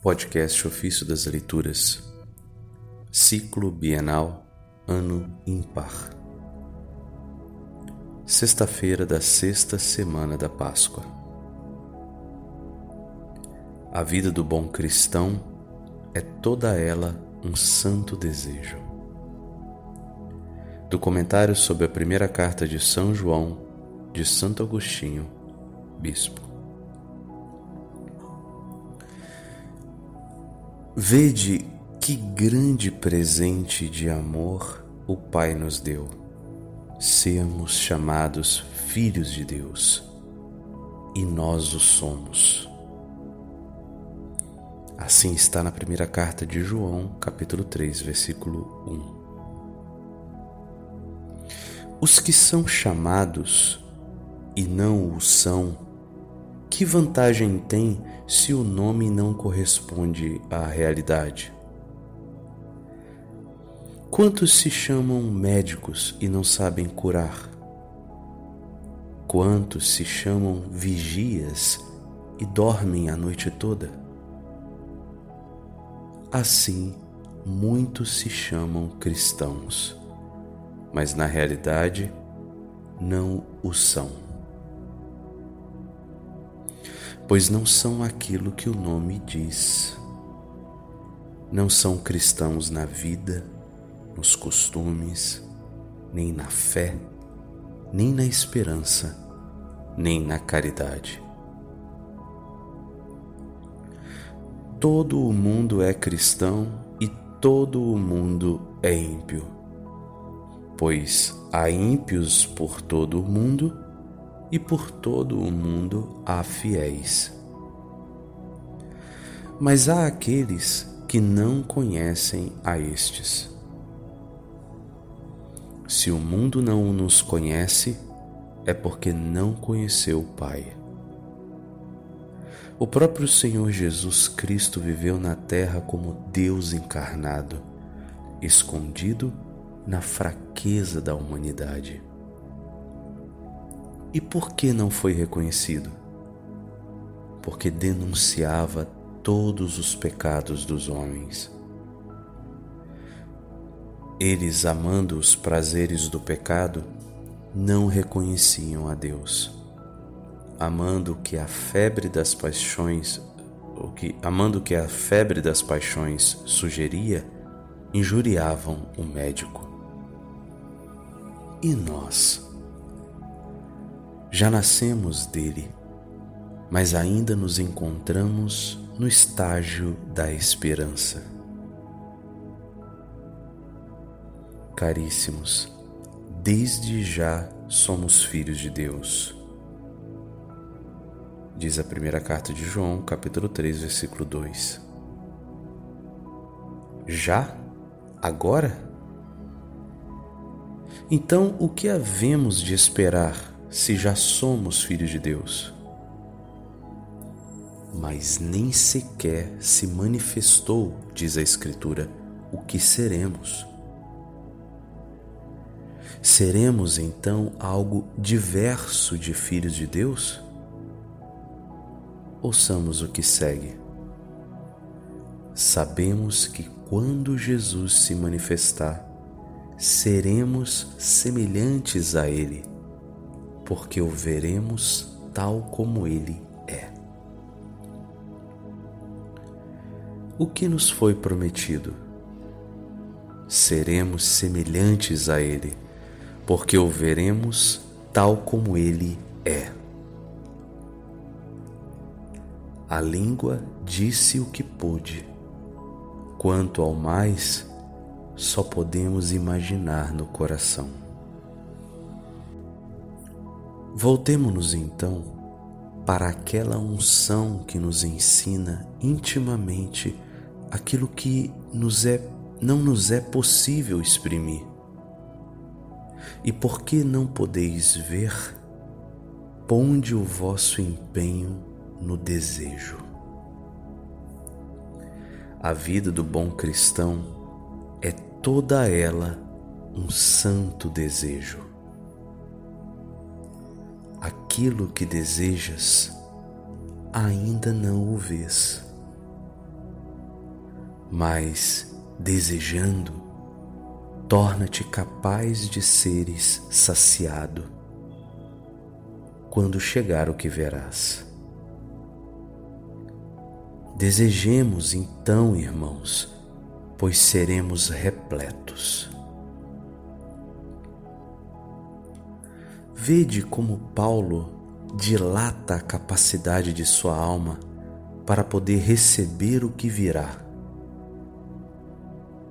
Podcast Ofício das Leituras, Ciclo Bienal, Ano Impar. Sexta-feira da sexta semana da Páscoa. A vida do bom cristão é toda ela um santo desejo. Do comentário sobre a primeira carta de São João, de Santo Agostinho, Bispo. Vede que grande presente de amor o Pai nos deu. Sermos chamados filhos de Deus, e nós o somos. Assim está na primeira carta de João, capítulo 3, versículo 1. Os que são chamados e não o são, que vantagem tem se o nome não corresponde à realidade? Quantos se chamam médicos e não sabem curar? Quantos se chamam vigias e dormem a noite toda? Assim, muitos se chamam cristãos, mas na realidade não o são pois não são aquilo que o nome diz. Não são cristãos na vida, nos costumes, nem na fé, nem na esperança, nem na caridade. Todo o mundo é cristão e todo o mundo é ímpio, pois há ímpios por todo o mundo e por todo o mundo há fiéis. Mas há aqueles que não conhecem a estes. Se o mundo não nos conhece, é porque não conheceu o Pai. O próprio Senhor Jesus Cristo viveu na terra como Deus encarnado, escondido na fraqueza da humanidade. E por que não foi reconhecido? Porque denunciava todos os pecados dos homens. Eles, amando os prazeres do pecado, não reconheciam a Deus. Amando que a febre das paixões, o que amando que a febre das paixões sugeria, injuriavam o médico. E nós? Já nascemos dele, mas ainda nos encontramos no estágio da esperança. Caríssimos, desde já somos filhos de Deus. Diz a primeira carta de João, capítulo 3, versículo 2. Já? Agora? Então, o que havemos de esperar se já somos filhos de Deus? Mas nem sequer se manifestou, diz a Escritura, o que seremos. Seremos então algo diverso de filhos de Deus? Ouçamos o que segue. Sabemos que quando Jesus se manifestar, seremos semelhantes a Ele porque o veremos tal como ele é. O que nos foi prometido? Seremos semelhantes a ele, porque o veremos tal como ele é. A língua disse o que pôde. Quanto ao mais, só podemos imaginar no coração. Voltemo-nos então para aquela unção que nos ensina intimamente aquilo que nos é, não nos é possível exprimir. E porque não podeis ver, ponde o vosso empenho no desejo. A vida do bom cristão é toda ela um santo desejo aquilo que desejas, ainda não o vês. mas desejando, torna-te capaz de seres saciado quando chegar o que verás. Desejemos então, irmãos, pois seremos repletos. Vede como Paulo dilata a capacidade de sua alma para poder receber o que virá.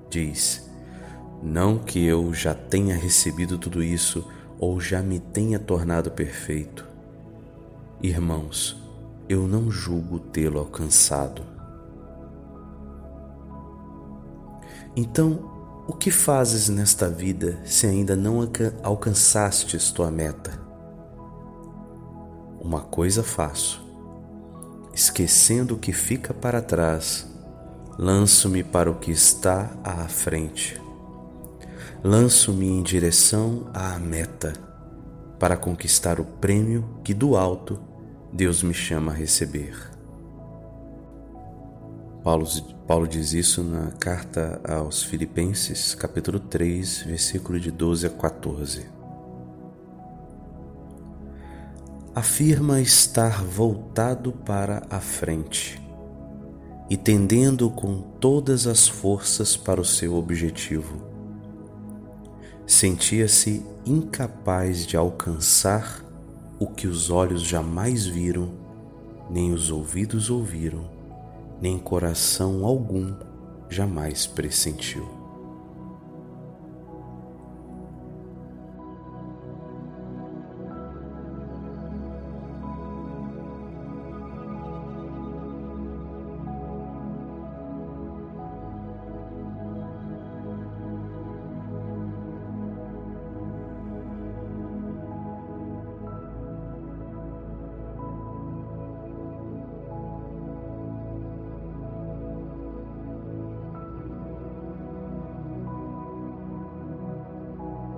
Diz: Não que eu já tenha recebido tudo isso ou já me tenha tornado perfeito. Irmãos, eu não julgo tê-lo alcançado. Então, o que fazes nesta vida se ainda não alcançastes tua meta? Uma coisa faço, esquecendo o que fica para trás, lanço-me para o que está à frente. Lanço-me em direção à meta, para conquistar o prêmio que do alto Deus me chama a receber. Paulo, Paulo diz isso na carta aos Filipenses, capítulo 3, versículo de 12 a 14. Afirma estar voltado para a frente e tendendo com todas as forças para o seu objetivo. Sentia-se incapaz de alcançar o que os olhos jamais viram, nem os ouvidos ouviram nem coração algum jamais pressentiu.